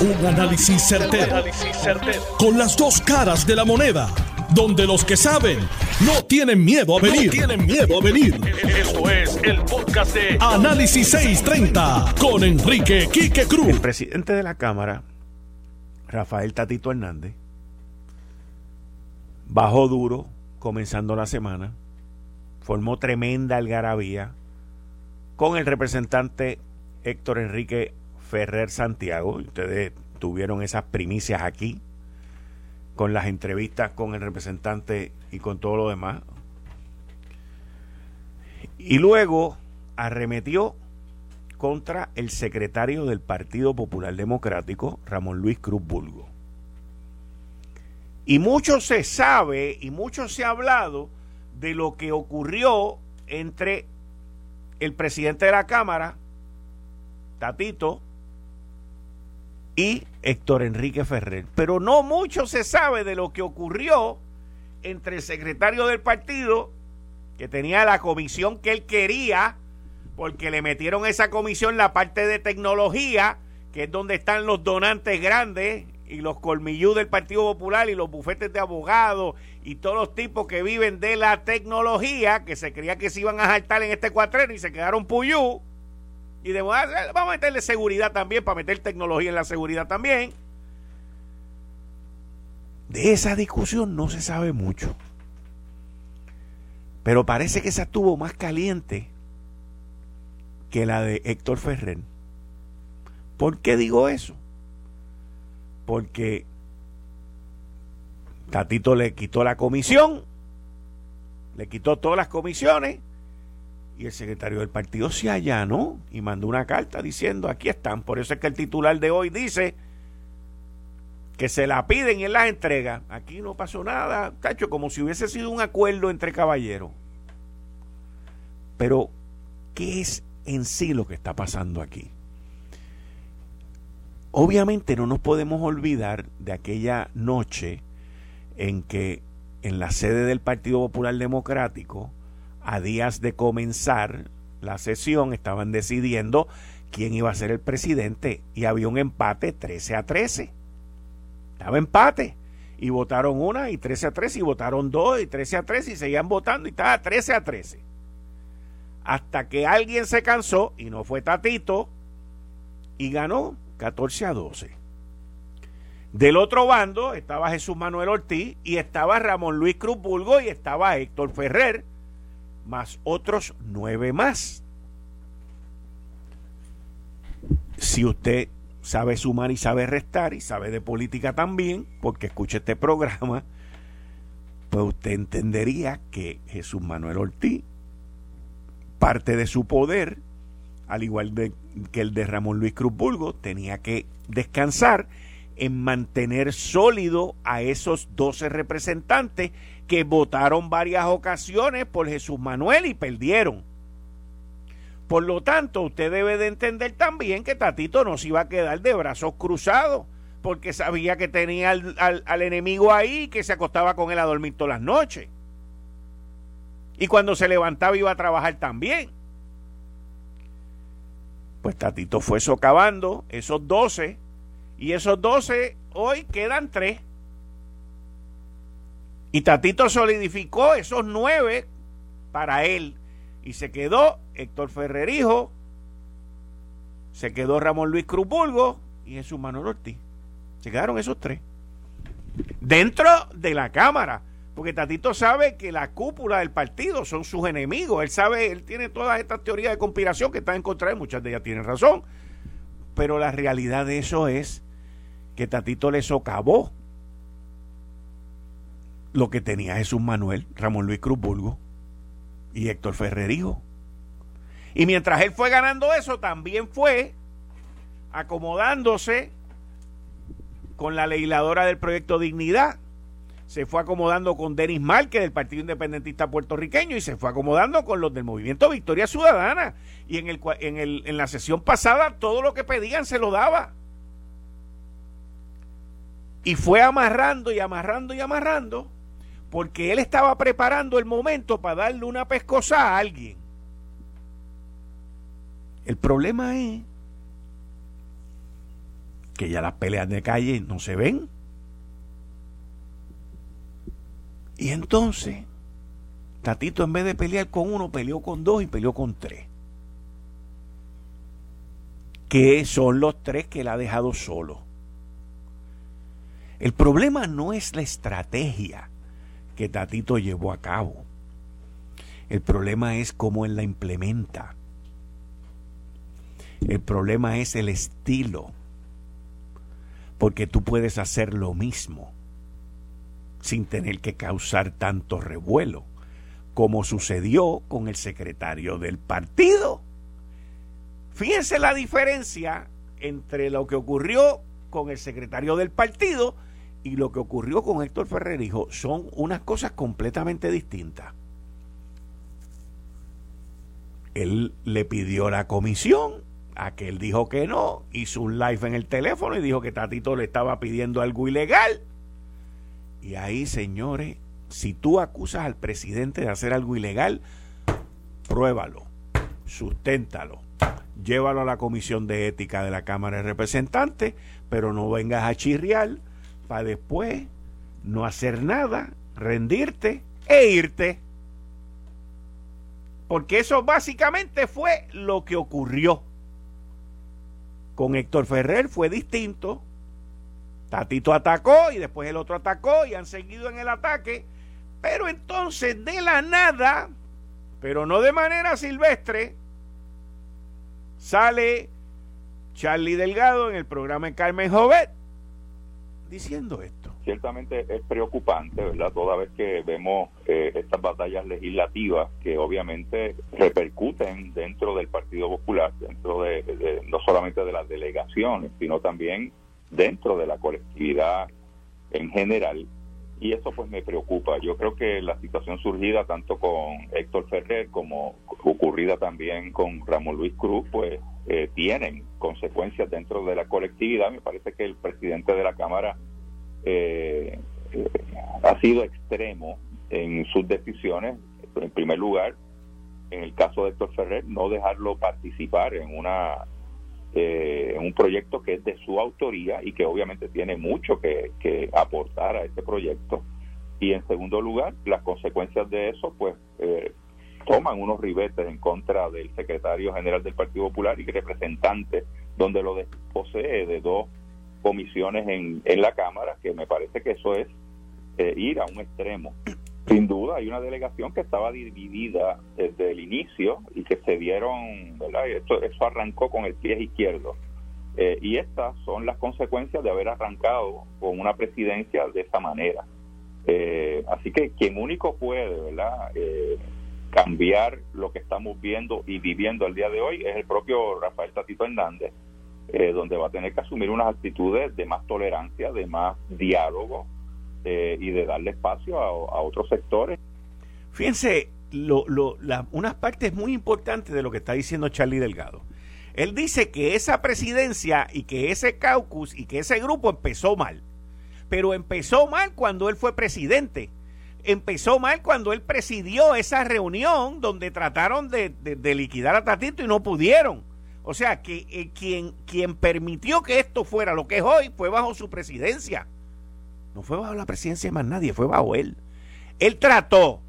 Un análisis certero, Con las dos caras de la moneda. Donde los que saben no tienen miedo a venir. tienen miedo a venir. Esto es el podcast de Análisis 630 con Enrique Quique Cruz. El presidente de la Cámara, Rafael Tatito Hernández, bajó duro comenzando la semana. Formó tremenda algarabía con el representante Héctor Enrique Ferrer Santiago. Ustedes tuvieron esas primicias aquí con las entrevistas con el representante y con todo lo demás. Y luego arremetió contra el secretario del Partido Popular Democrático, Ramón Luis Cruz Bulgo. Y mucho se sabe y mucho se ha hablado de lo que ocurrió entre el presidente de la Cámara, Tatito, y Héctor Enrique Ferrer. Pero no mucho se sabe de lo que ocurrió entre el secretario del partido, que tenía la comisión que él quería, porque le metieron esa comisión la parte de tecnología, que es donde están los donantes grandes y los colmillú del Partido Popular y los bufetes de abogados y todos los tipos que viven de la tecnología, que se creía que se iban a saltar en este cuatrero y se quedaron puyú y de, vamos a meterle seguridad también, para meter tecnología en la seguridad también. De esa discusión no se sabe mucho. Pero parece que esa estuvo más caliente que la de Héctor Ferrer. ¿Por qué digo eso? Porque Tatito le quitó la comisión, le quitó todas las comisiones y el secretario del partido se allanó y mandó una carta diciendo, aquí están. Por eso es que el titular de hoy dice que se la piden y las entrega. Aquí no pasó nada, cacho, como si hubiese sido un acuerdo entre caballeros. Pero, ¿qué es en sí lo que está pasando aquí? Obviamente no nos podemos olvidar de aquella noche en que en la sede del Partido Popular Democrático a días de comenzar la sesión, estaban decidiendo quién iba a ser el presidente y había un empate 13 a 13. Estaba empate. Y votaron una y 13 a 13 y votaron dos y 13 a 13 y seguían votando y estaba 13 a 13. Hasta que alguien se cansó y no fue Tatito y ganó 14 a 12. Del otro bando estaba Jesús Manuel Ortiz y estaba Ramón Luis Cruz Bulgo y estaba Héctor Ferrer más otros nueve más. Si usted sabe sumar y sabe restar y sabe de política también, porque escucha este programa, pues usted entendería que Jesús Manuel Ortiz, parte de su poder, al igual de, que el de Ramón Luis Cruz Bulgo, tenía que descansar en mantener sólido a esos 12 representantes que votaron varias ocasiones por Jesús Manuel y perdieron. Por lo tanto, usted debe de entender también que Tatito no se iba a quedar de brazos cruzados, porque sabía que tenía al, al enemigo ahí que se acostaba con él a dormir todas las noches. Y cuando se levantaba iba a trabajar también. Pues Tatito fue socavando esos 12 y esos 12 hoy quedan 3. Y Tatito solidificó esos nueve para él. Y se quedó Héctor Ferrerijo, se quedó Ramón Luis Crupulgo y Jesús Manuel Ortiz. Se quedaron esos tres. Dentro de la Cámara. Porque Tatito sabe que la cúpula del partido son sus enemigos. Él sabe, él tiene todas estas teorías de conspiración que están en contra de muchas de ellas tienen razón. Pero la realidad de eso es que Tatito le socavó lo que tenía Jesús Manuel, Ramón Luis Cruz Bulgo y Héctor Ferrerijo. Y mientras él fue ganando eso, también fue acomodándose con la legisladora del proyecto Dignidad. Se fue acomodando con Denis Márquez del Partido Independentista Puertorriqueño y se fue acomodando con los del Movimiento Victoria Ciudadana. Y en, el, en la sesión pasada todo lo que pedían se lo daba. Y fue amarrando y amarrando y amarrando porque él estaba preparando el momento para darle una pescosa a alguien. El problema es porque ya las peleas de calle no se ven. Y entonces, Tatito en vez de pelear con uno, peleó con dos y peleó con tres. Que son los tres que él ha dejado solo. El problema no es la estrategia que Tatito llevó a cabo. El problema es cómo él la implementa. El problema es el estilo. Porque tú puedes hacer lo mismo sin tener que causar tanto revuelo, como sucedió con el secretario del partido. Fíjense la diferencia entre lo que ocurrió con el secretario del partido y lo que ocurrió con Héctor Ferrer, hijo, son unas cosas completamente distintas. Él le pidió la comisión, a que él dijo que no, hizo un live en el teléfono y dijo que Tatito le estaba pidiendo algo ilegal. Y ahí, señores, si tú acusas al presidente de hacer algo ilegal, pruébalo, susténtalo, llévalo a la comisión de ética de la Cámara de Representantes, pero no vengas a chirriar para después no hacer nada, rendirte e irte. Porque eso básicamente fue lo que ocurrió. Con Héctor Ferrer fue distinto. Tatito atacó y después el otro atacó y han seguido en el ataque. Pero entonces de la nada, pero no de manera silvestre, sale Charlie Delgado en el programa de Carmen Jovet diciendo esto? Ciertamente es preocupante, ¿verdad? Toda vez que vemos eh, estas batallas legislativas que obviamente repercuten dentro del Partido Popular, dentro de, no solamente de las delegaciones, sino también dentro de la colectividad en general. Y eso pues me preocupa. Yo creo que la situación surgida tanto con Héctor Ferrer como ocurrida también con Ramón Luis Cruz, pues eh, tienen consecuencias dentro de la colectividad. Me parece que el presidente de la Cámara eh, eh, ha sido extremo en sus decisiones. En primer lugar, en el caso de Héctor Ferrer, no dejarlo participar en una en un proyecto que es de su autoría y que obviamente tiene mucho que, que aportar a este proyecto. Y en segundo lugar, las consecuencias de eso, pues eh, toman unos ribetes en contra del secretario general del Partido Popular y representante, donde lo posee de dos comisiones en, en la Cámara, que me parece que eso es eh, ir a un extremo. Sin duda, hay una delegación que estaba dividida desde el inicio y que se dieron, ¿verdad? Eso, eso arrancó con el pie izquierdo. Eh, y estas son las consecuencias de haber arrancado con una presidencia de esta manera. Eh, así que quien único puede, ¿verdad? Cambiar lo que estamos viendo y viviendo el día de hoy es el propio Rafael Tatito Hernández, eh, donde va a tener que asumir unas actitudes de más tolerancia, de más diálogo eh, y de darle espacio a, otros sectores. Fíjense, lo, lo, unas partes muy importantes de lo que está diciendo Charlie Delgado. Él dice que esa presidencia y que ese caucus y que ese grupo empezó mal. Pero empezó mal cuando él fue presidente empezó mal cuando él presidió esa reunión donde trataron de, liquidar a Tatito y no pudieron. O sea, que eh, quien, quien permitió que esto fuera lo que es hoy fue bajo su presidencia. No fue bajo la presidencia de más nadie, fue bajo él. Él trató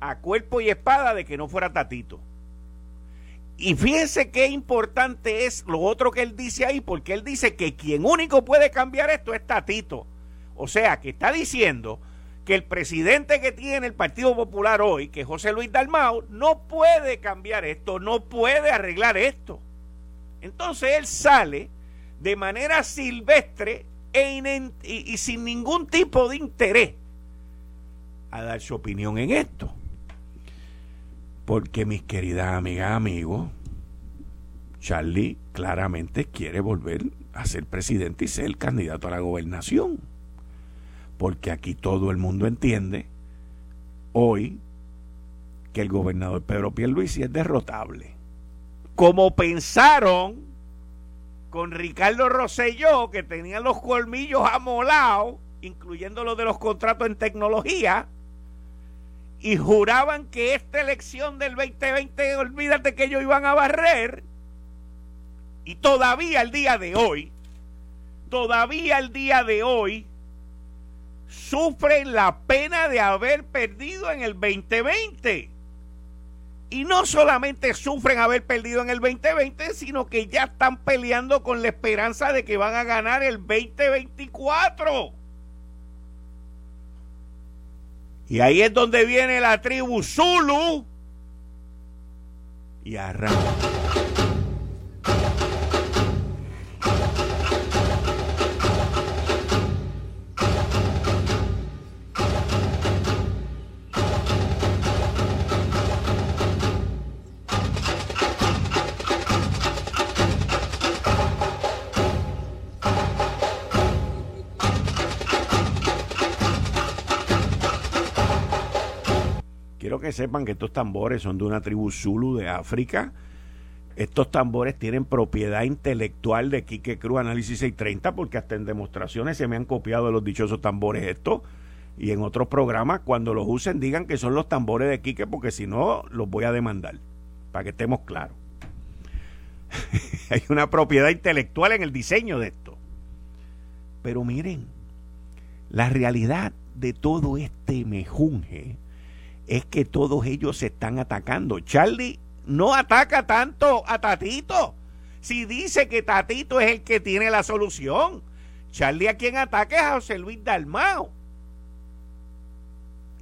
a cuerpo y espada de que no fuera Tatito. Y fíjense qué importante es lo otro que él dice ahí, porque él dice que quien único puede cambiar esto es Tatito. O sea, que está diciendo que el presidente que tiene el Partido Popular hoy, que es José Luis Dalmau, no puede cambiar esto, no puede arreglar esto. Entonces él sale de manera silvestre e y, sin ningún tipo de interés a dar su opinión en esto. Porque mis queridas amigas, amigos, Charlie claramente quiere volver a ser presidente y ser el candidato a la gobernación porque aquí todo el mundo entiende hoy que el gobernador Pedro Pierluisi es derrotable. Como pensaron con Ricardo Rosselló, que tenía los colmillos amolados, incluyendo los de los contratos en tecnología, y juraban que esta elección del 2020, olvídate que ellos iban a barrer, y todavía el día de hoy todavía al día de hoy sufren la pena de haber perdido en el 2020. Y no solamente sufren haber perdido en el 2020, sino que ya están peleando con la esperanza de que van a ganar el 2024. Y ahí es donde viene la tribu Zulu y arranca. Que sepan que estos tambores son de una tribu Zulu de África. Estos tambores tienen propiedad intelectual de Quique Cruz Análisis 630 porque hasta en demostraciones se me han copiado de los dichosos tambores estos. Y en otros programas, cuando los usen, digan que son los tambores de Quique porque si no, los voy a demandar. Para que estemos claros. Hay una propiedad intelectual en el diseño de esto. Pero miren, la realidad de todo este mejunje es que todos ellos se están atacando. Charlie no ataca tanto a Tatito. Si dice que Tatito es el que tiene la solución. Charlie a quien ataca es a José Luis Dalmao.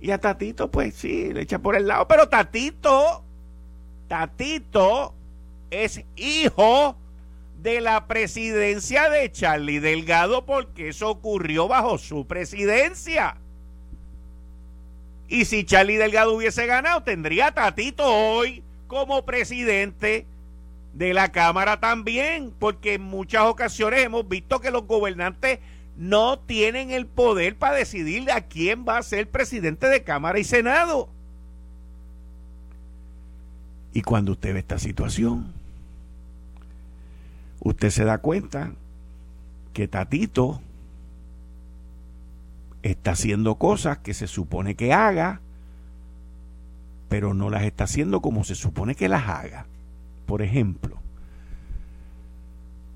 Y a Tatito, pues sí, le echa por el lado. Pero Tatito, Tatito es hijo de la presidencia de Charlie Delgado porque eso ocurrió bajo su presidencia. Y si Charlie Delgado hubiese ganado, tendría a Tatito hoy como presidente de la Cámara también, porque en muchas ocasiones hemos visto que los gobernantes no tienen el poder para decidir a quién va a ser presidente de Cámara y Senado. Y cuando usted ve esta situación, usted se da cuenta que Tatito está haciendo cosas que se supone que haga, pero no las está haciendo como se supone que las haga. Por ejemplo,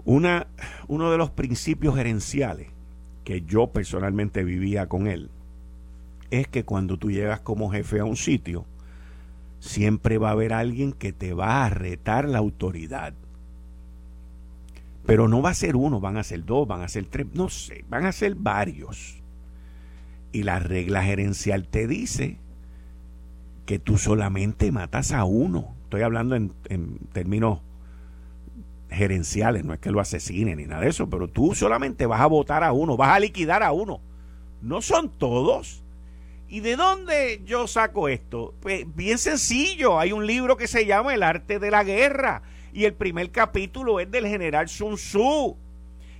una, uno de los principios gerenciales que yo personalmente vivía con él es que cuando tú llegas como jefe a un sitio, siempre va a haber alguien que te va a retar la autoridad. Pero no va a ser uno, van a ser dos, van a ser tres, no sé, van a ser varios. Y la regla gerencial te dice que tú solamente matas a uno. Estoy hablando en, términos gerenciales, no es que lo asesinen ni nada de eso, pero tú solamente vas a votar a uno, vas a liquidar a uno. No son todos. ¿Y de dónde yo saco esto? Pues bien sencillo, hay un libro que se llama El arte de la guerra y el primer capítulo es del general Sun Tzu,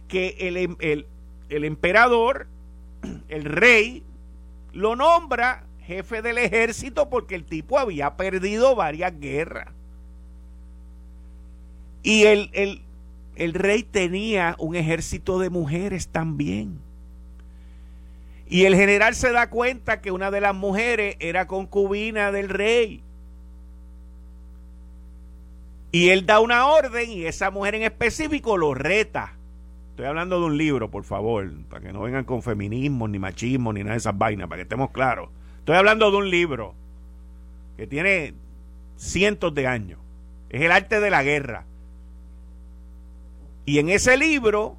que el, el, el emperador el rey lo nombra jefe del ejército porque el tipo había perdido varias guerras. Y el, el, el rey tenía un ejército de mujeres también. Y el general se da cuenta que una de las mujeres era concubina del rey. Y él da una orden y esa mujer en específico lo reta. Estoy hablando de un libro, por favor, para que no vengan con feminismo, ni machismo, ni nada de esas vainas, para que estemos claros. Estoy hablando de un libro que tiene cientos de años. Es el arte de la guerra. Y en ese libro,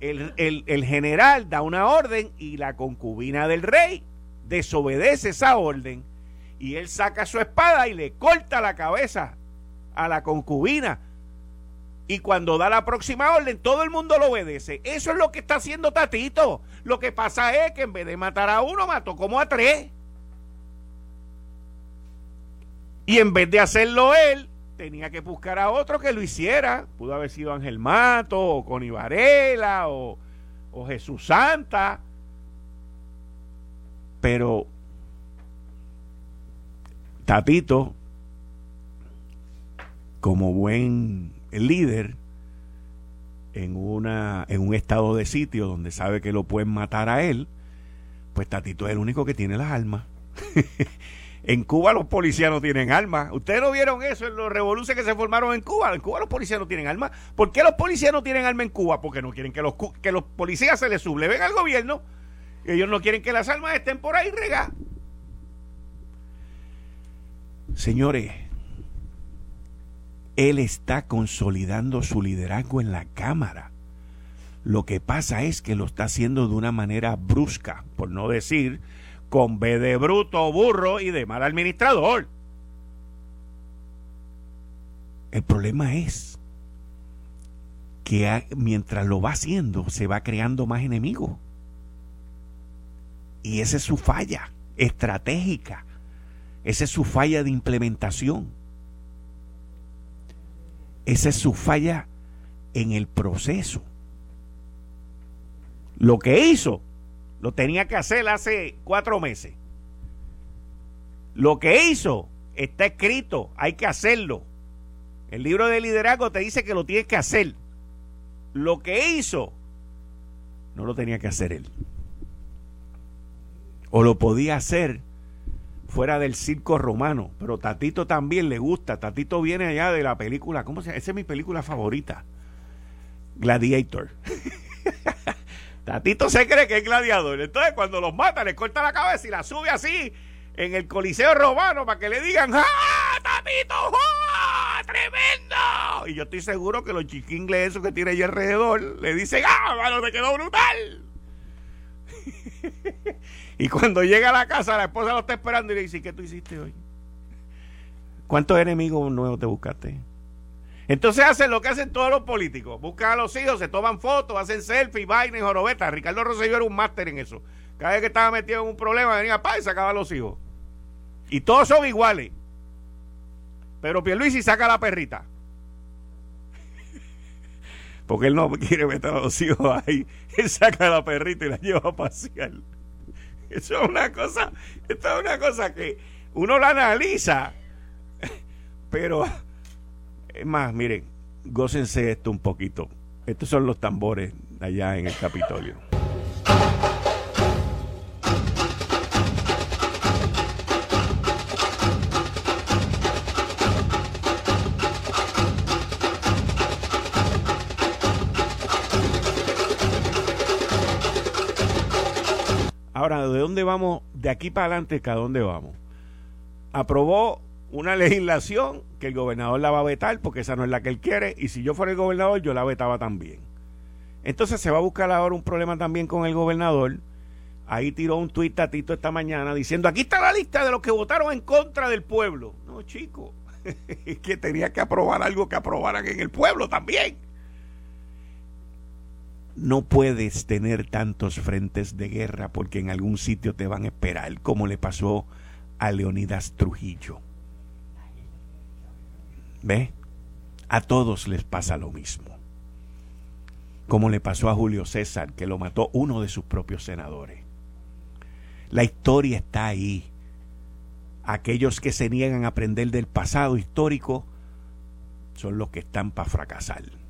el, el general da una orden y la concubina del rey desobedece esa orden. Y él saca su espada y le corta la cabeza a la concubina y cuando da la próxima orden, todo el mundo lo obedece. Eso es lo que está haciendo Tatito. Lo que pasa es que en vez de matar a uno, mató como a tres. Y en vez de hacerlo él, tenía que buscar a otro que lo hiciera. Pudo haber sido Ángel Mato, o Connie Varela, o, o Jesús Santa. Pero Tatito, como buen el líder en, una, en un estado de sitio donde sabe que lo pueden matar a él, pues Tatito es el único que tiene las armas. En Cuba los policías no tienen armas. Ustedes no vieron eso en los revoluciones que se formaron en Cuba. En Cuba los policías no tienen armas. ¿Por qué los policías no tienen armas en Cuba? Porque no quieren que los, que los policías se les subleven al gobierno. Ellos no quieren que las armas estén por ahí regadas. Señores, él está consolidando su liderazgo en la Cámara. Lo que pasa es que lo está haciendo de una manera brusca, por no decir con B de bruto, burro y de mal administrador. El problema es que mientras lo va haciendo se va creando más enemigos. Y esa es su falla estratégica. Esa es su falla de implementación. Esa es su falla en el proceso. Lo que hizo, lo tenía que hacer hace cuatro meses. Lo que hizo está escrito, hay que hacerlo. El libro de liderazgo te dice que lo tienes que hacer. Lo que hizo, no lo tenía que hacer él. O lo podía hacer fuera del circo romano. Pero Tatito también le gusta. Tatito viene allá de la película. ¿Cómo se llama? Esa es mi película favorita. Gladiator. Tatito se cree que es gladiador. Entonces, cuando los mata, le corta la cabeza y la sube así en el Coliseo Romano para que le digan: ¡Ah, Tatito! ¡Ah, ¡Tremendo! Y yo estoy seguro que los chiquingles esos que tiene allí alrededor le dicen: ¡Ah, mano, te quedó brutal! Y cuando llega a la casa, la esposa lo está esperando y le dice, ¿qué tú hiciste hoy? ¿Cuántos enemigos nuevos te buscaste? Entonces hacen lo que hacen todos los políticos. Buscan a los hijos, se toman fotos, hacen selfies, vainas, jorobeta. Ricardo Rosselló era un máster en eso. Cada vez que estaba metido en un problema, venía pa y sacaba a los hijos. Y todos son iguales. Pero Pierluisi saca a la perrita. Porque él no quiere meter a los hijos ahí. Él saca a la perrita y la lleva a pasear. Eso es una cosa, esto es una cosa que uno la analiza, pero es más, miren, gócense esto un poquito. Estos son los tambores allá en el Capitolio. Ahora, ¿de dónde vamos? De aquí para adelante, ¿a dónde vamos? Aprobó una legislación que el gobernador la va a vetar porque esa no es la que él quiere y si yo fuera el gobernador yo la vetaba también. Entonces se va a buscar ahora un problema también con el gobernador. Ahí tiró un tuit Tatito esta mañana diciendo, aquí está la lista de los que votaron en contra del pueblo. No, chico, es que tenía que aprobar algo que aprobaran en el pueblo también no puedes tener tantos frentes de guerra porque en algún sitio te van a esperar, como le pasó a Leonidas Trujillo. ¿Ve? A todos les pasa lo mismo. Como le pasó a Julio César, que lo mató uno de sus propios senadores. La historia está ahí. Aquellos que se niegan a aprender del pasado histórico son los que están para fracasar.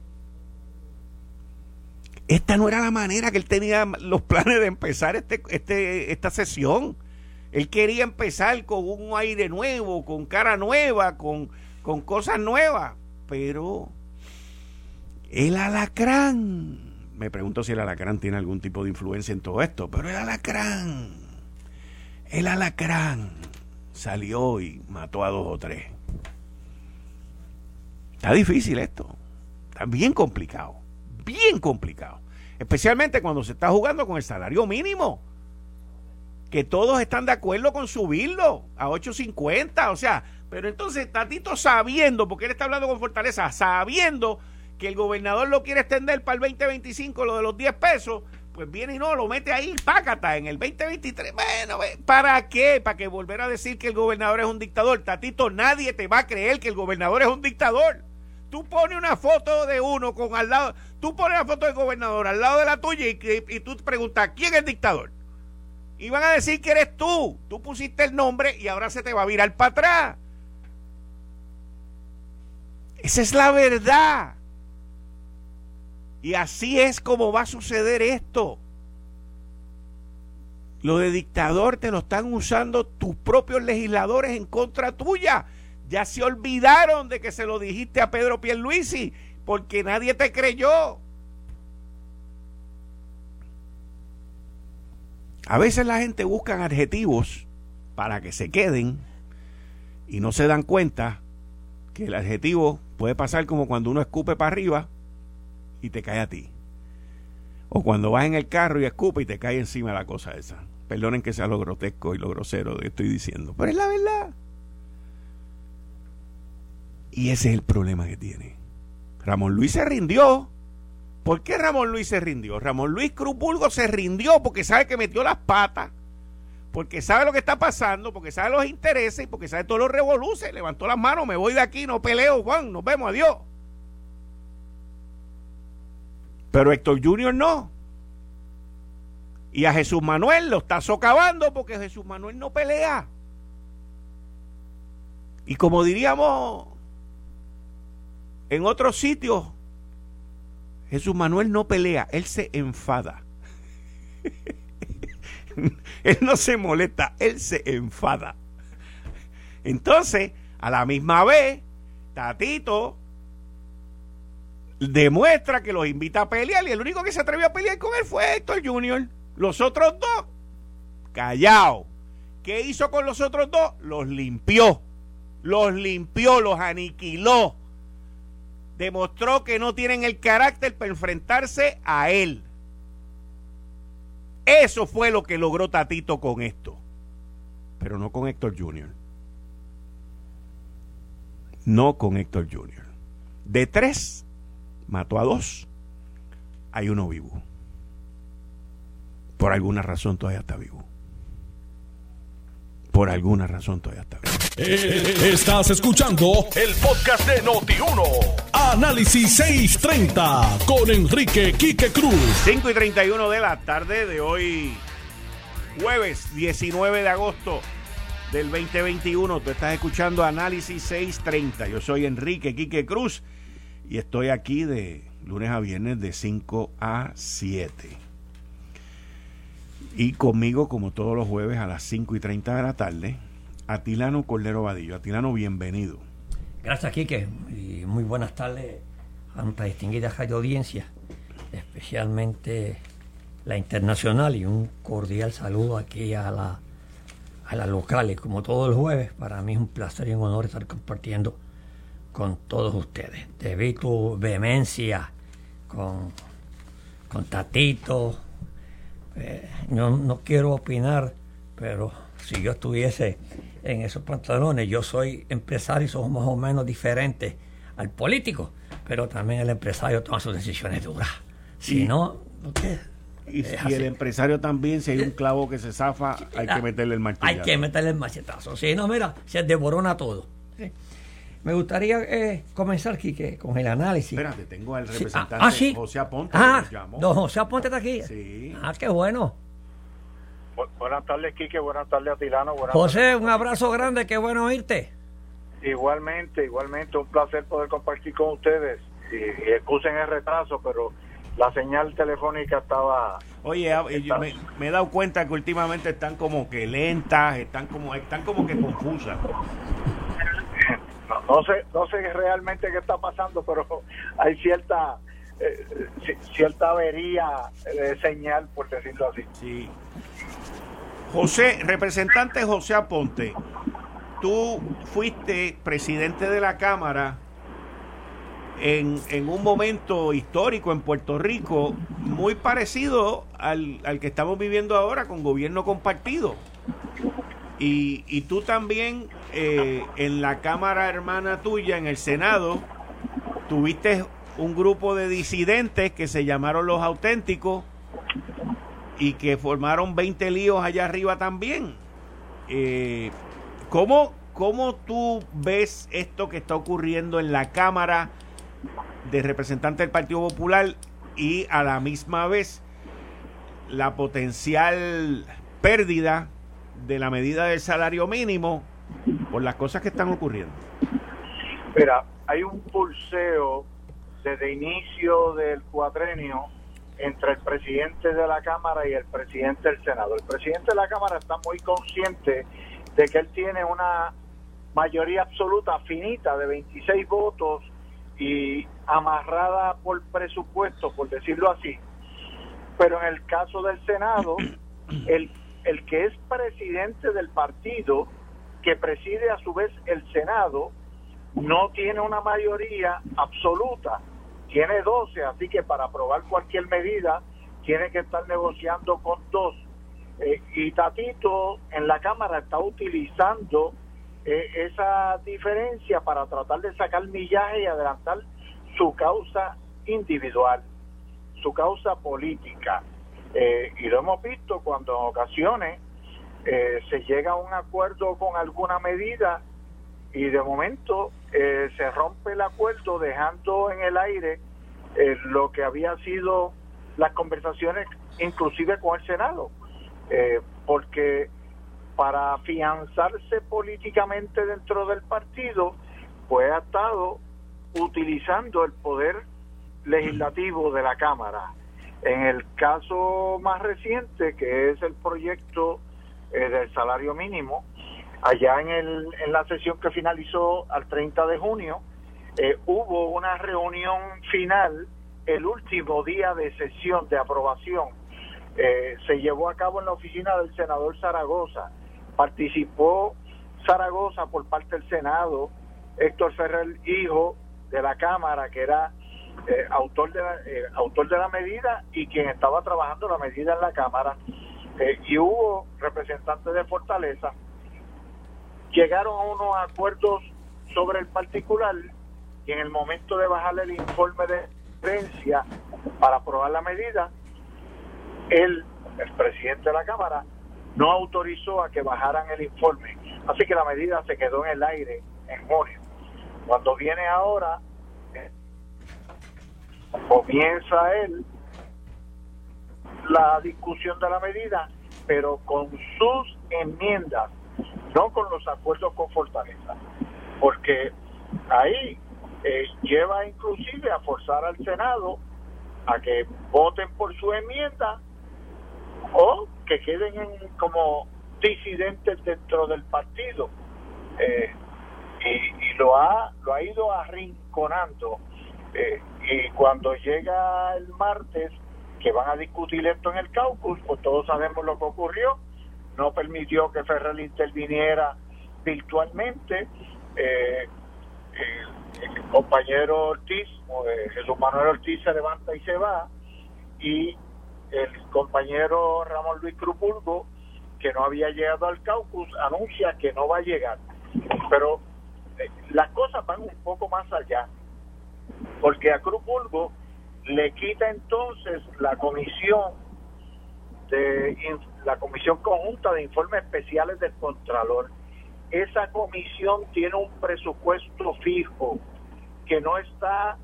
Esta no era la manera que él tenía los planes de empezar este, este, esta sesión. Él quería empezar con un aire nuevo, con cara nueva, con, con cosas nuevas. Pero el alacrán, me pregunto si el alacrán tiene algún tipo de influencia en todo esto, pero el alacrán, el alacrán salió y mató a dos o tres. Está difícil esto, está bien complicado bien complicado. Especialmente cuando se está jugando con el salario mínimo. Que todos están de acuerdo con subirlo a 8.50. O sea, pero entonces Tatito sabiendo, porque él está hablando con fortaleza, sabiendo que el gobernador lo quiere extender para el 2025, lo de los 10 pesos, pues viene y no, lo mete ahí, pácata, en el 2023. Bueno, ¿para qué? ¿Para que volver a decir que el gobernador es un dictador? Tatito, nadie te va a creer que el gobernador es un dictador. Tú pones una foto de uno con al lado, tú pones la foto del gobernador al lado de la tuya y, y, tú te preguntas, ¿quién es el dictador? Y van a decir que eres tú. Tú pusiste el nombre y ahora se te va a virar para atrás. Esa es la verdad. Y así es como va a suceder esto. Lo de dictador te lo están usando tus propios legisladores en contra tuya. Ya se olvidaron de que se lo dijiste a Pedro Pierluisi porque nadie te creyó. A veces la gente busca adjetivos para que se queden y no se dan cuenta que el adjetivo puede pasar como cuando uno escupe para arriba y te cae a ti. O cuando vas en el carro y escupe y te cae encima la cosa esa. Perdonen que sea lo grotesco y lo grosero de estoy diciendo, pero es la verdad. Y ese es el problema que tiene. Ramón Luis se rindió. ¿Por qué Ramón Luis se rindió? Ramón Luis Crupulgo se rindió porque sabe que metió las patas, porque sabe lo que está pasando, porque sabe los intereses y porque sabe todos los revoluces. Levantó las manos, me voy de aquí, no peleo, Juan, nos vemos, adiós. Pero Héctor Junior no. Y a Jesús Manuel lo está socavando porque Jesús Manuel no pelea. Y como diríamos en otros sitios, Jesús Manuel no pelea, él se enfada. él no se molesta, él se enfada. Entonces, a la misma vez, Tatito demuestra que los invita a pelear y el único que se atrevió a pelear con él fue Héctor Junior. Los otros dos, callao. ¿Qué hizo con los otros dos? Los limpió. Los limpió, los aniquiló. Demostró que no tienen el carácter para enfrentarse a él. Eso fue lo que logró Tatito con esto. Pero no con Héctor Junior. No con Héctor Junior. De tres, mató a dos, hay uno vivo. Por alguna razón todavía está vivo. Por alguna razón todavía está vivo. Eh, estás escuchando el podcast de Noti1. Análisis 630 con Enrique Quique Cruz. 5 y 31 de la tarde de hoy, jueves 19 de agosto del 2021. Tú estás escuchando Análisis 630. Yo soy Enrique Quique Cruz y estoy aquí de lunes a viernes de 5 a 7. Y conmigo, como todos los jueves a las 5 y 30 de la tarde, Atilano Cordero Vadillo. Atilano, bienvenido. Gracias, Quique. Y muy buenas tardes a nuestra distinguida radio audiencia, especialmente la internacional. Y un cordial saludo aquí a, la, a las locales, como todos los jueves. Para mí es un placer y un honor estar compartiendo con todos ustedes. Te vi tu vehemencia con, con Tatito. Eh, yo no quiero opinar, pero si yo estuviese en esos pantalones, yo soy empresario y somos más o menos diferentes al político, pero también el empresario toma sus decisiones duras. Si no, ¿qué? Y si el empresario también, si hay un clavo que se zafa, hay que meterle el martillazo. Hay que meterle el machetazo. Si no, mira, se devorona todo. Me gustaría eh, comenzar, Quique, con el análisis. Espérate, tengo al representante ah, sí. José Aponte. Ah, don José Aponte está aquí. Sí. Ah, qué bueno. buenas tardes, Quique. Buenas tardes, Atilano. José, un abrazo grande. Qué bueno oírte. Igualmente, igualmente. Un placer poder compartir con ustedes. Y, y excusen el retraso, pero la señal telefónica estaba... Oye, me, me, he dado cuenta que últimamente están como que lentas, están como, están como que confusas. No, sé, no sé realmente qué está pasando, pero hay cierta eh, cierta avería de señal, por decirlo así. Sí. José, representante José Aponte, tú fuiste presidente de la Cámara en, en, un momento histórico en Puerto Rico muy parecido al, al que estamos viviendo ahora con gobierno compartido. Y, tú también eh, en la Cámara hermana tuya, en el Senado, tuviste un grupo de disidentes que se llamaron los auténticos y que formaron 20 líos allá arriba también. Eh, ¿cómo, ¿Cómo tú ves esto que está ocurriendo en la Cámara de Representantes del Partido Popular y a la misma vez la potencial pérdida de la medida del salario mínimo por las cosas que están ocurriendo? Mira, hay un pulseo desde inicio del cuatrenio entre el presidente de la Cámara y el presidente del Senado. El presidente de la Cámara está muy consciente de que él tiene una mayoría absoluta finita de 26 votos y amarrada por presupuesto, por decirlo así. Pero en el caso del Senado, el, el que es presidente del partido, que preside a su vez el Senado, no tiene una mayoría absoluta, tiene 12, así que para aprobar cualquier medida tiene que estar negociando con dos. Eh, y Tatito en la Cámara está utilizando eh, esa diferencia para tratar de sacar millaje y adelantar su causa individual, su causa política. Eh, y lo hemos visto cuando en ocasiones eh, se llega a un acuerdo con alguna medida y de momento eh, se rompe el acuerdo dejando en el aire lo que había sido las conversaciones inclusive con el Senado, porque para afianzarse políticamente dentro del partido, pues ha estado utilizando el poder legislativo de la Cámara. En el caso más reciente, que es el proyecto eh, del salario mínimo, allá en, el, en la sesión que finalizó al 30 de junio, eh, hubo una reunión final el último día de sesión de aprobación. Eh, se llevó a cabo en la oficina del senador Zaragoza. Participó Zaragoza por parte del Senado, Héctor Ferrer, hijo, de la Cámara, que era eh, autor, de la, eh, autor de la medida y quien estaba trabajando la medida en la Cámara, eh, y hubo representantes de Fortaleza, llegaron a unos acuerdos sobre el particular y en el momento de bajarle el informe de prensa para aprobar la medida, él, el presidente de la Cámara, no autorizó a que bajaran el informe. Así que la medida se quedó en el aire en junio. Cuando viene ahora, comienza él la discusión de la medida, pero con sus enmiendas, no con los acuerdos con Fortaleza, porque ahí eh, lleva inclusive a forzar al Senado a que voten por su enmienda o que queden como disidentes dentro del partido. Eh, y, lo ha lo ha ido arrinconando eh, y cuando llega el martes que van a discutir esto en el caucus pues todos sabemos lo que ocurrió. No permitió que Ferrer interviniera virtualmente. Eh, el compañero Ortiz Jesús Manuel Ortiz se levanta y se va. Y el compañero Ramón Luis Crupulgo que no había llegado al caucus anuncia que no va a llegar. Pero las cosas van un poco más allá, porque a Cruz Bulbo le quita entonces la comisión de la comisión conjunta de informes especiales del Contralor. Esa comisión tiene un presupuesto fijo que no está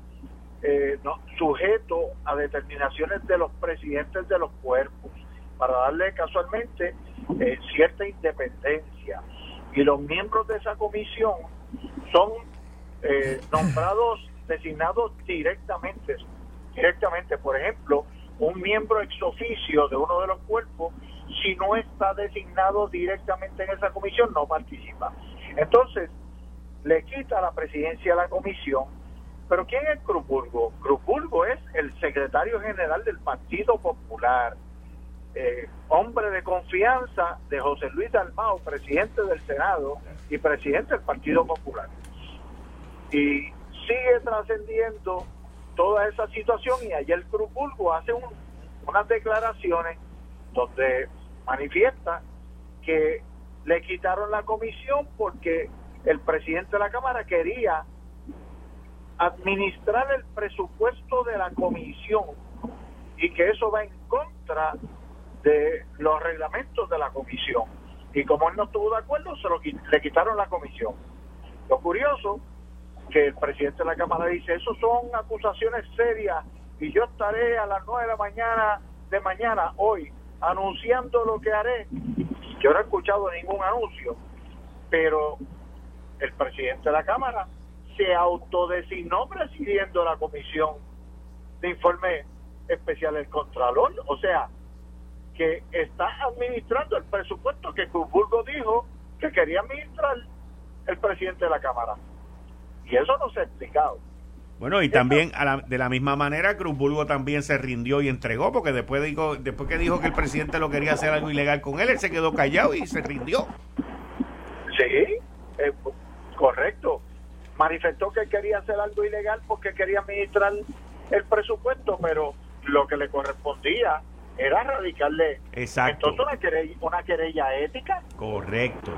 eh, sujeto a determinaciones de los presidentes de los cuerpos para darle casualmente eh, cierta independencia. Y los miembros de esa comisión son eh, nombrados, designados directamente, directamente, por ejemplo, un miembro ex oficio de uno de los cuerpos, si no está designado directamente en esa comisión, no participa. Entonces, le quita la presidencia a la comisión, pero ¿quién es Cruzburgo? Cruzburgo es el secretario general del Partido Popular, eh, hombre de confianza de José Luis Dalmao, presidente del Senado y presidente del Partido Popular. Y sigue trascendiendo toda esa situación y ayer Cruz hace unas declaraciones donde manifiesta que le quitaron la comisión porque el presidente de la Cámara quería administrar el presupuesto de la comisión y que eso va en contra de los reglamentos de la comisión. Y como él no estuvo de acuerdo, se lo, le quitaron la comisión. Lo curioso que el presidente de la Cámara dice, eso son acusaciones serias y yo estaré a las nueve de la mañana de mañana, hoy, anunciando lo que haré. Yo no he escuchado ningún anuncio, pero el presidente de la Cámara se autodesignó presidiendo la comisión de informe especial el Contralor. O sea, que está administrando el presupuesto que Cruzburgo dijo que quería administrar el presidente de la Cámara. Y eso no se ha explicado. Bueno, y también de la misma manera Cruzburgo también se rindió y entregó, porque después, dijo, después que dijo que el presidente lo quería hacer algo ilegal con él, él se quedó callado y se rindió. Sí, eh, correcto. Manifestó que quería hacer algo ilegal porque quería administrar el presupuesto, pero lo que le correspondía era radicarle Exacto. entonces una querella, una querella ética. Correcto.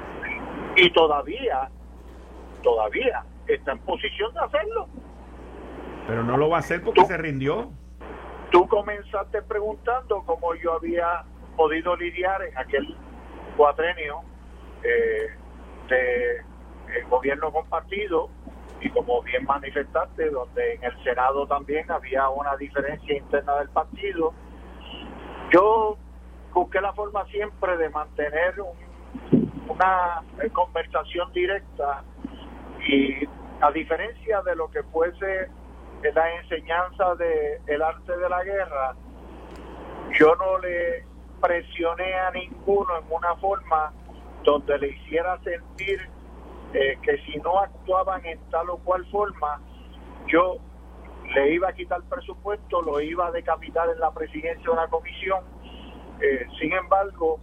Y todavía, todavía está en posición de hacerlo. Pero no lo va a hacer porque se rindió. Tú comenzaste preguntando cómo yo había podido lidiar en aquel cuatrenio eh, de el gobierno compartido y como bien manifestaste, donde en el Senado también había una diferencia interna del partido. Yo busqué la forma siempre de mantener una conversación directa y a diferencia de lo que fuese la enseñanza del el arte de la guerra, yo no le presioné a ninguno en una forma donde le hiciera sentir eh, que si no actuaban en tal o cual forma, yo le iba a quitar presupuesto, lo iba a decapitar en la presidencia de una comisión. Eh, sin embargo,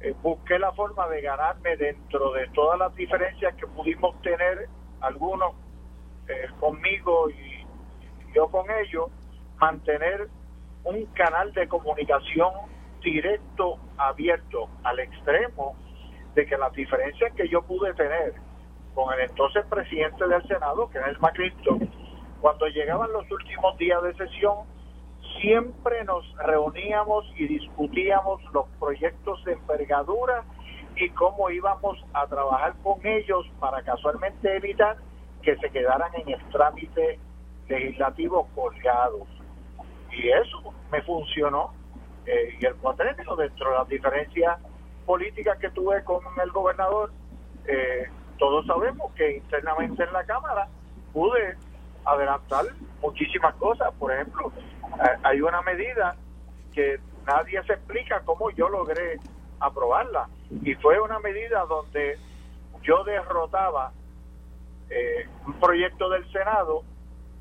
eh, busqué la forma de ganarme dentro de todas las diferencias que pudimos tener, algunos conmigo y yo con ellos, mantener un canal de comunicación directo, abierto, al extremo de que las diferencias que yo pude tener con el entonces presidente del Senado, que es Macristo, cuando llegaban los últimos días de sesión, siempre nos reuníamos y discutíamos los proyectos de envergadura y cómo íbamos a trabajar con ellos para casualmente evitar que se quedaran en el trámite legislativo colgados. Y eso me funcionó. Eh, y el cuatrenio, dentro de las diferencias políticas que tuve con el gobernador, eh, todos sabemos que internamente en la Cámara pude adelantar muchísimas cosas. Por ejemplo, hay una medida que nadie se explica cómo yo logré aprobarla. Y fue una medida donde yo derrotaba eh, un proyecto del Senado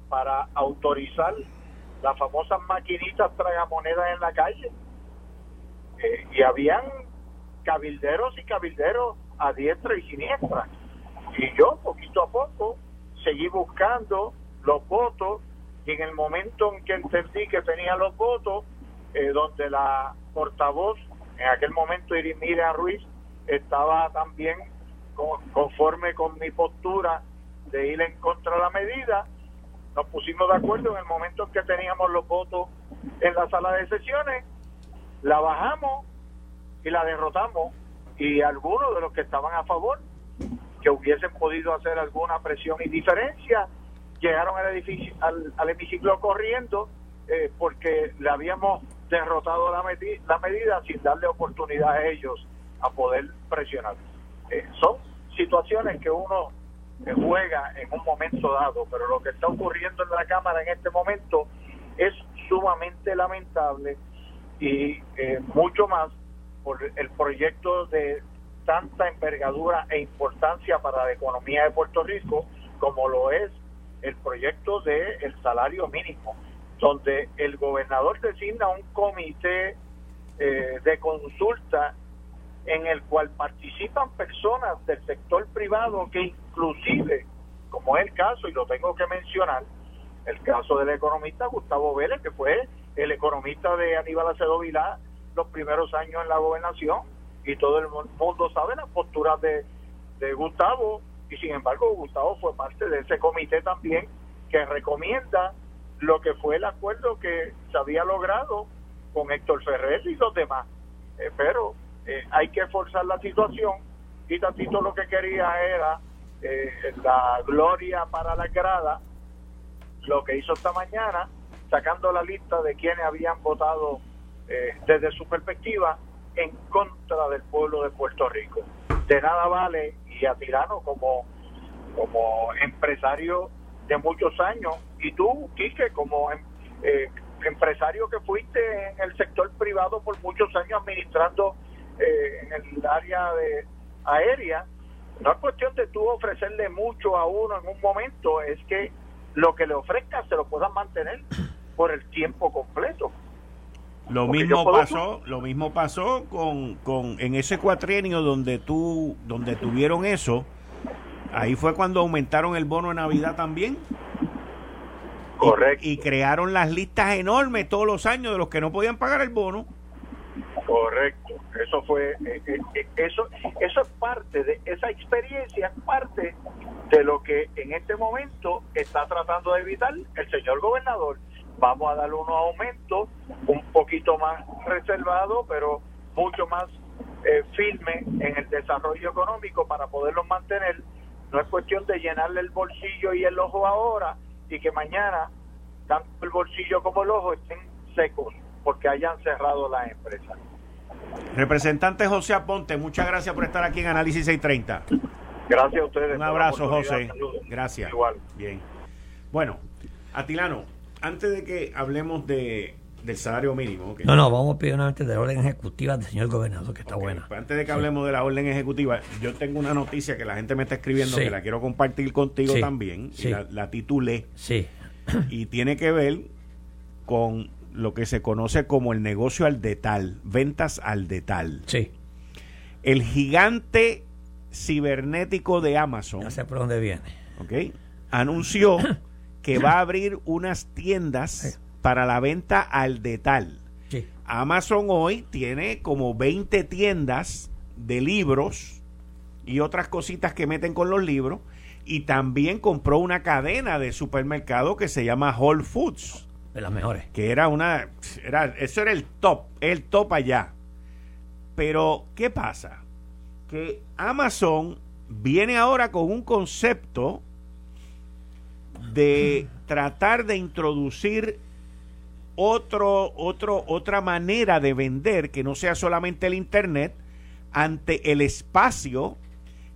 para autorizar las famosas maquinitas tragamonedas en la calle. Eh, y habían cabilderos y cabilderos a diestra y siniestra. Y yo, poquito a poco, seguí buscando los votos y en el momento en que entendí que tenía los votos, eh, donde la portavoz, en aquel momento Irimira Ruiz, estaba también conforme con mi postura de ir en contra de la medida, nos pusimos de acuerdo en el momento en que teníamos los votos en la sala de sesiones, la bajamos y la derrotamos y algunos de los que estaban a favor que hubiesen podido hacer alguna presión y diferencia, llegaron al edificio, al, hemiciclo corriendo eh, porque le habíamos derrotado la, la medida sin darle oportunidad a ellos a poder presionar. Eh, son situaciones que uno eh, juega en un momento dado, pero lo que está ocurriendo en la Cámara en este momento es sumamente lamentable y mucho más por el proyecto de tanta envergadura e importancia para la economía de Puerto Rico como lo es el proyecto de el salario mínimo, donde el gobernador designa un comité eh, de consulta en el cual participan personas del sector privado que inclusive, como es el caso, y lo tengo que mencionar, el caso del economista Gustavo Vélez, que fue el economista de Aníbal Acedo Vilá los primeros años en la gobernación, y todo el mundo sabe las posturas de, de Gustavo y sin embargo Gustavo fue parte de ese comité también que recomienda lo que fue el acuerdo que se había logrado con Héctor Ferrer y los demás. Eh, pero eh, hay que forzar la situación y tantito lo que quería era eh, la gloria para la grada, lo que hizo esta mañana, sacando la lista de quienes habían votado desde su perspectiva en contra del pueblo de Puerto Rico. De nada vale, y a Tirano como, como empresario de muchos años, y tú, Quique, como em, eh, empresario que fuiste en el sector privado por muchos años administrando eh, en el área de aérea, no es cuestión de tú ofrecerle mucho a uno en un momento, es que lo que le ofrezca se lo puedan mantener por el tiempo completo. Lo mismo pasó, lo mismo pasó con, con en ese cuatrienio donde tú donde tuvieron eso, ahí fue cuando aumentaron el bono de Navidad también. Correcto. Y, crearon las listas enormes todos los años de los que no podían pagar el bono. Correcto. Eso fue eh, eh, eh, eso eso es parte de esa experiencia, es parte de lo que en este momento está tratando de evitar el señor gobernador. Vamos a darle unos aumentos un poquito más reservado, pero mucho más firme en el desarrollo económico para poderlos mantener. No es cuestión de llenarle el bolsillo y el ojo ahora, y que mañana tanto el bolsillo como el ojo estén secos porque hayan cerrado las empresas. Representante José Aponte, muchas gracias por estar aquí en Análisis 630. Gracias a ustedes. Un abrazo, José. Gracias. Igual. Bien. Bueno, Atilano, antes de que hablemos de del salario mínimo. No, no, vamos a pedir de la orden ejecutiva del señor gobernador, que está buena. Pues antes de que hablemos de la orden ejecutiva, yo tengo una noticia que la gente me está escribiendo que la quiero compartir contigo también. Y la, la titulé. Sí. Y tiene que ver con lo que se conoce como el negocio al detal, ventas al detal. Sí. El gigante cibernético de Amazon. No sé por dónde viene. Ok. Anunció que va a abrir unas tiendas para la venta al detal. Amazon hoy tiene como 20 tiendas de libros y otras cositas que meten con los libros y también compró una cadena de supermercado que se llama Whole Foods. De las mejores. Que era una era eso era el top, el top allá. Pero ¿qué pasa? Que Amazon viene ahora con un concepto de tratar de introducir otro, otro, otra manera de vender que no sea solamente el Internet ante el espacio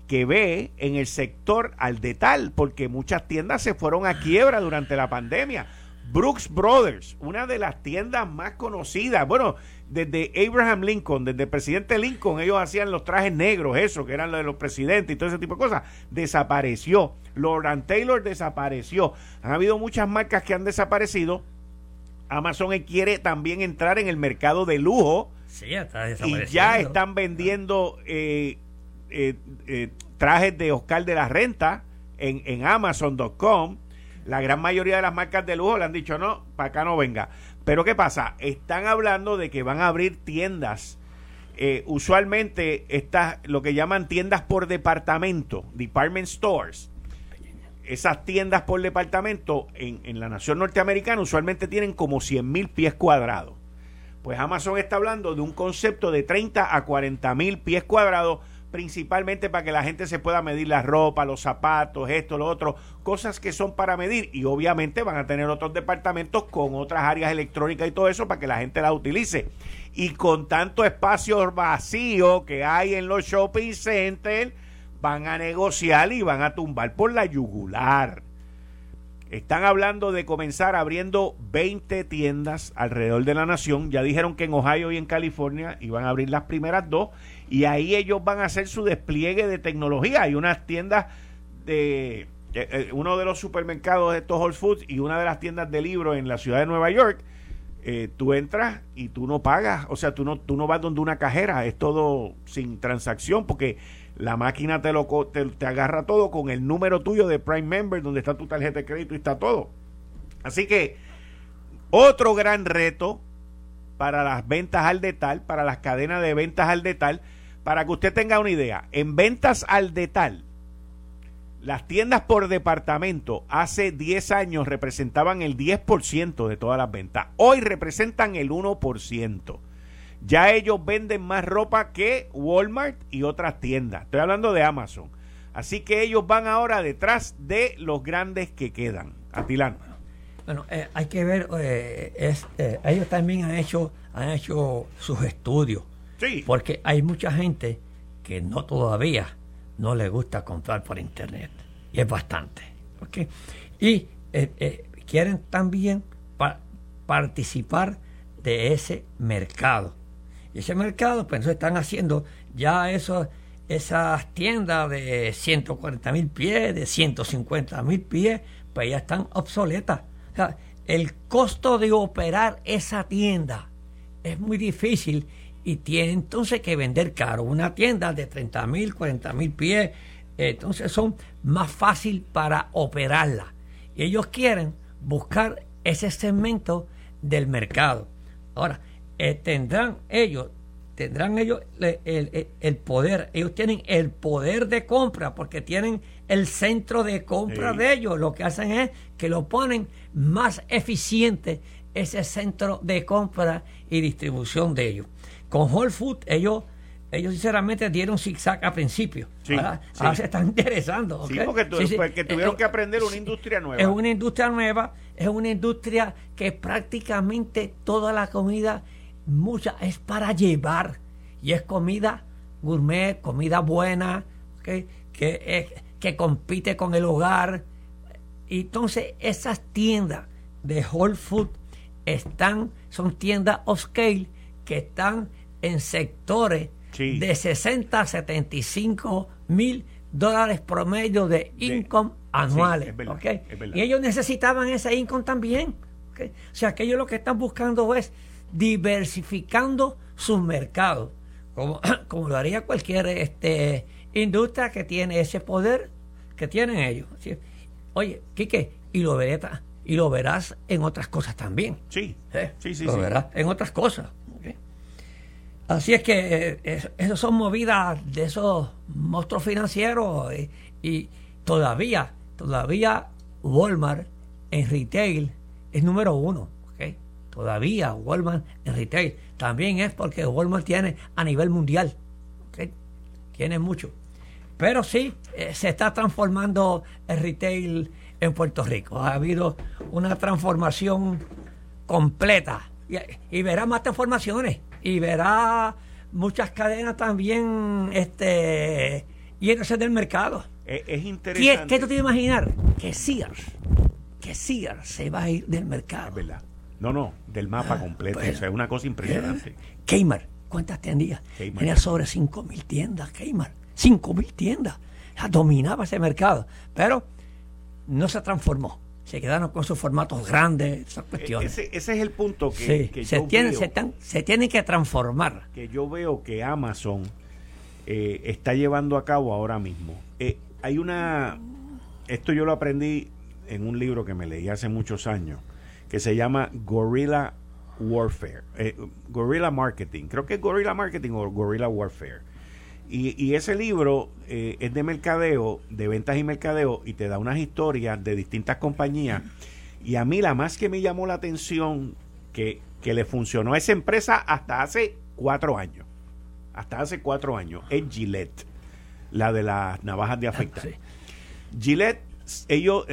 que ve en el sector al detal, porque muchas tiendas se fueron a quiebra durante la pandemia. Brooks Brothers, una de las tiendas más conocidas, bueno, desde Abraham Lincoln, desde el presidente Lincoln, ellos hacían los trajes negros, eso, que eran los de los presidentes y todo ese tipo de cosas, desapareció. Lord Taylor desapareció. Han habido muchas marcas que han desaparecido Amazon quiere también entrar en el mercado de lujo. Sí, está y ya están vendiendo eh, eh, eh, trajes de Oscar de la Renta en, en Amazon.com. La gran mayoría de las marcas de lujo le han dicho no, para acá no venga. Pero ¿qué pasa? Están hablando de que van a abrir tiendas. usualmente estas, lo que llaman tiendas por departamento, department stores, esas tiendas por departamento en, la nación norteamericana usualmente tienen como 100 mil pies cuadrados. Pues Amazon está hablando de un concepto de 30 a 40 mil pies cuadrados, principalmente para que la gente se pueda medir la ropa, los zapatos, esto, lo otro, cosas que son para medir y obviamente van a tener otros departamentos con otras áreas electrónicas y todo eso para que la gente las utilice. Y con tanto espacio vacío que hay en los shopping centers, van a negociar y van a tumbar por la yugular. Están hablando de comenzar abriendo 20 tiendas alrededor de la nación. Ya dijeron que en Ohio y en California iban a abrir las primeras dos. Y ahí ellos van a hacer su despliegue de tecnología. Hay unas tiendas de... Eh, eh, uno de los supermercados de estos Whole Foods y una de las tiendas de libros en la ciudad de Nueva York. Eh, tú entras y tú no pagas. O sea, tú no, tú no vas donde una cajera. Es todo sin transacción porque la máquina te, lo, te, agarra todo con el número tuyo de Prime Member, donde está tu tarjeta de crédito y está todo. Así que otro gran reto para las ventas al detal, para las cadenas de ventas al detal, para que usted tenga una idea, en ventas al detal, las tiendas por departamento hace 10 años representaban el 10% de todas las ventas, hoy representan el 1%. Ya ellos venden más ropa que Walmart y otras tiendas. Estoy hablando de Amazon. Así que ellos van ahora detrás de los grandes que quedan. Atilano. Bueno, eh, hay que ver, eh, es, eh, ellos también han hecho, han hecho sus estudios. Sí. Porque hay mucha gente que no todavía no le gusta comprar por internet. Y es bastante. ¿okay? Y quieren también participar de ese mercado. Y ese mercado, pues están haciendo ya esas tiendas de 140 mil pies, de 150 mil pies, pues ya están obsoletas. O sea, el costo de operar esa tienda es muy difícil y tiene entonces que vender caro. Una tienda de 30 mil, 40 mil pies, entonces son más fácil para operarla. Y ellos quieren buscar ese segmento del mercado. Ahora, eh, tendrán ellos, tendrán ellos el, poder, ellos tienen el poder de compra porque tienen el centro de compra de ellos. Lo que hacen es que lo ponen más eficiente ese centro de compra y distribución de ellos. Con Whole Food ellos ellos sinceramente dieron zigzag a principio. ahora, se están interesando. Sí, porque, tuvieron que aprender una industria nueva. Es una industria nueva, es una industria que prácticamente toda la comida, mucha, es para llevar. Y es comida gourmet, comida buena, que, que compite con el hogar. Y entonces esas tiendas de Whole Food están, son tiendas off scale que están en sectores de 60 a 75 mil dólares promedio de income anuales. Y ellos necesitaban ese income también. O sea, que ellos lo que están buscando es diversificando sus mercados, como, como lo haría cualquier este, industria que tiene ese poder que tienen ellos. Oye, Quique, y lo, verás, y lo verás en otras cosas también. Sí, ¿Eh? sí, sí. Lo verás en otras cosas. Así es que eh, eso son movidas de esos monstruos financieros y, todavía, todavía Walmart en retail es número uno. Todavía Walmart en retail. También es porque Walmart tiene a nivel mundial. Tiene mucho. Pero sí, eh, se está transformando el retail en Puerto Rico. Ha habido una transformación completa. Y, y verá más transformaciones y verá muchas cadenas también este yéndose del mercado. Es, interesante. ¿Qué, tú te imaginar? Que Sears, que Sears se va a ir del mercado. Es verdad. No, no, del mapa ah, completo. Pues, o sea, es una cosa impresionante. Eh, Kmart, ¿cuántas tenía? Tenía sobre 5.000 tiendas, Kmart. 5.000 tiendas. dominaba ese mercado. Pero no se transformó se quedaron con sus formatos grandes, esas cuestiones. Ese, es el punto que, se, tiene, se, se, tiene que transformar. Que yo veo que Amazon eh, está llevando a cabo ahora mismo. Eh, hay una, esto yo lo aprendí en un libro que me leí hace muchos años, que se llama Gorilla Warfare, eh, Gorilla Marketing, creo que es Gorilla Marketing o Gorilla Warfare y, ese libro eh, es de mercadeo, de ventas y mercadeo, y te da unas historias de distintas compañías. Y a mí la más que me llamó la atención, que, que le funcionó a esa empresa hasta hace cuatro años, hasta hace cuatro años, es Gillette, la de las navajas de afeitar. Gillette, ellos,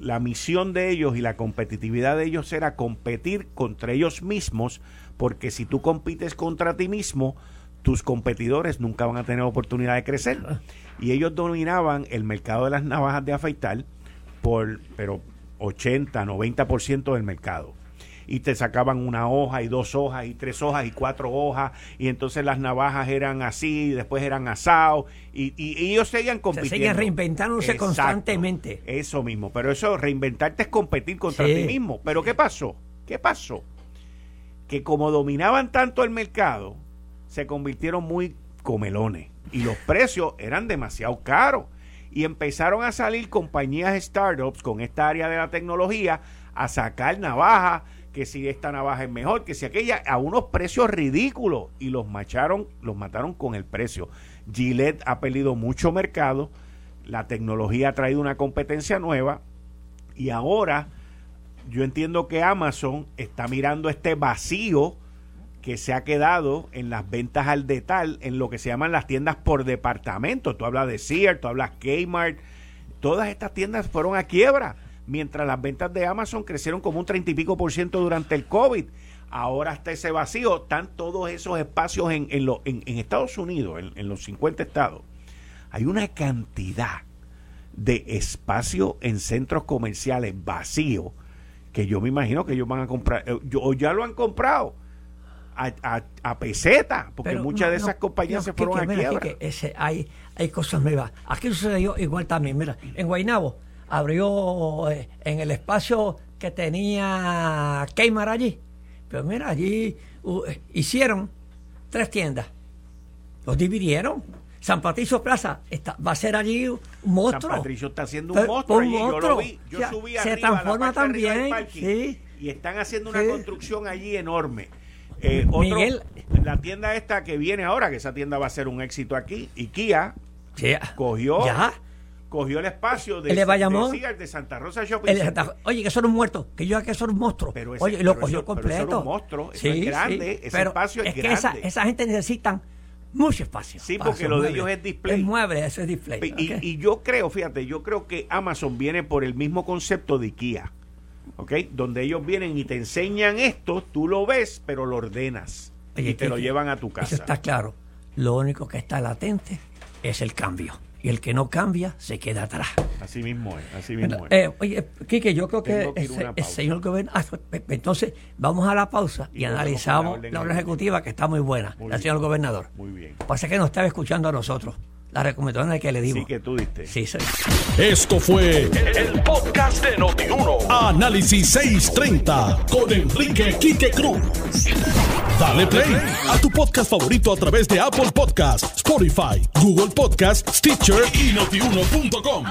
la misión de ellos y la competitividad de ellos era competir contra ellos mismos, porque si tú compites contra ti mismo, tus competidores nunca van a tener oportunidad de crecer. Y ellos dominaban el mercado de las navajas de afeitar por, pero 80, 90% del mercado. Y te sacaban una hoja y dos hojas y tres hojas y cuatro hojas. Y entonces las navajas eran así, después eran asados. Y, ellos seguían compitiendo. Se siguen reinventándose constantemente. Eso mismo. Pero eso, reinventarte es competir contra ti mismo. Pero ¿qué pasó? ¿Qué pasó? Que como dominaban tanto el mercado, se convirtieron muy comelones y los precios eran demasiado caros. Y empezaron a salir compañías startups con esta área de la tecnología a sacar navajas, que si esta navaja es mejor, que si aquella, a unos precios ridículos y los macharon, los mataron con el precio. Gillette ha perdido mucho mercado, la tecnología ha traído una competencia nueva y ahora yo entiendo que Amazon está mirando este vacío que se ha quedado en las ventas al detalle, en lo que se llaman las tiendas por departamento. Tú hablas de Sears, tú hablas Kmart, todas estas tiendas fueron a quiebra, mientras las ventas de Amazon crecieron como un treinta y pico por ciento durante el COVID. Ahora está ese vacío, están todos esos espacios en, en, en, Estados Unidos, en, en los 50 estados. Hay una cantidad de espacio en centros comerciales vacíos que yo me imagino que ellos van a comprar, eh, yo, o ya lo han comprado a, a, a peseta, porque Pero muchas no, de esas no, compañías no, se fueron que, a mira, quiebra. que ese, hay, hay cosas nuevas. Aquí sucedió igual también. Mira, en Guaynabo abrió eh, en el espacio que tenía Keymar allí. Pero mira, allí uh, eh, hicieron tres tiendas. Los dividieron. San Patricio Plaza está, va a ser allí un monstruo. San Patricio está haciendo un monstruo un allí, yo lo vi, yo O sea, subí se arriba a la transforma parte del también, parking, sí. y están haciendo una Sí. construcción allí enorme. Eh, otro- Miguel. la tienda esta que viene ahora, que esa tienda va a ser un éxito aquí, IKEA Sí, cogió. Cogió el espacio de, El de Bayamón. de Sears, de Santa Rosa Shopping El de Center. Santa- oye, que son un muerto, que yo que son un monstruo. Pero ese- oye, lo pero cogió eso- pero completo. eso era un monstruo, eso es grande, ese espacio es que esa, grande. esa gente necesitan mucho espacio. Sí, porque lo de ellos es display. Es mueble, eso es display. Y, y yo creo, fíjate, yo creo que Amazon viene por el mismo concepto de IKEA, ¿ok? Donde ellos vienen y te enseñan esto, tú lo ves, pero lo ordenas Oye, y te lo llevan a tu Eso casa. está claro. Lo único que está latente es el cambio. Y el que no cambia se queda atrás. Así mismo es, así mismo es. Eh, oye, Quique, yo creo que, ese- el señor gobernador. entonces, vamos a la pausa y, con la analizamos orden la orden ejecutiva. que está muy buena, Muy la bien. señor gobernador. Muy bien. Pasa que no estaba escuchando a nosotros. La recomendación que le dimos. Sí que tú diste. Sí, sí. Esto fue el, el podcast de Notiuno. Análisis 630 con Enrique Quique Cruz. Dale play a tu podcast favorito a través de Apple Podcasts, Spotify, Google Podcasts, Stitcher y notiuno.com.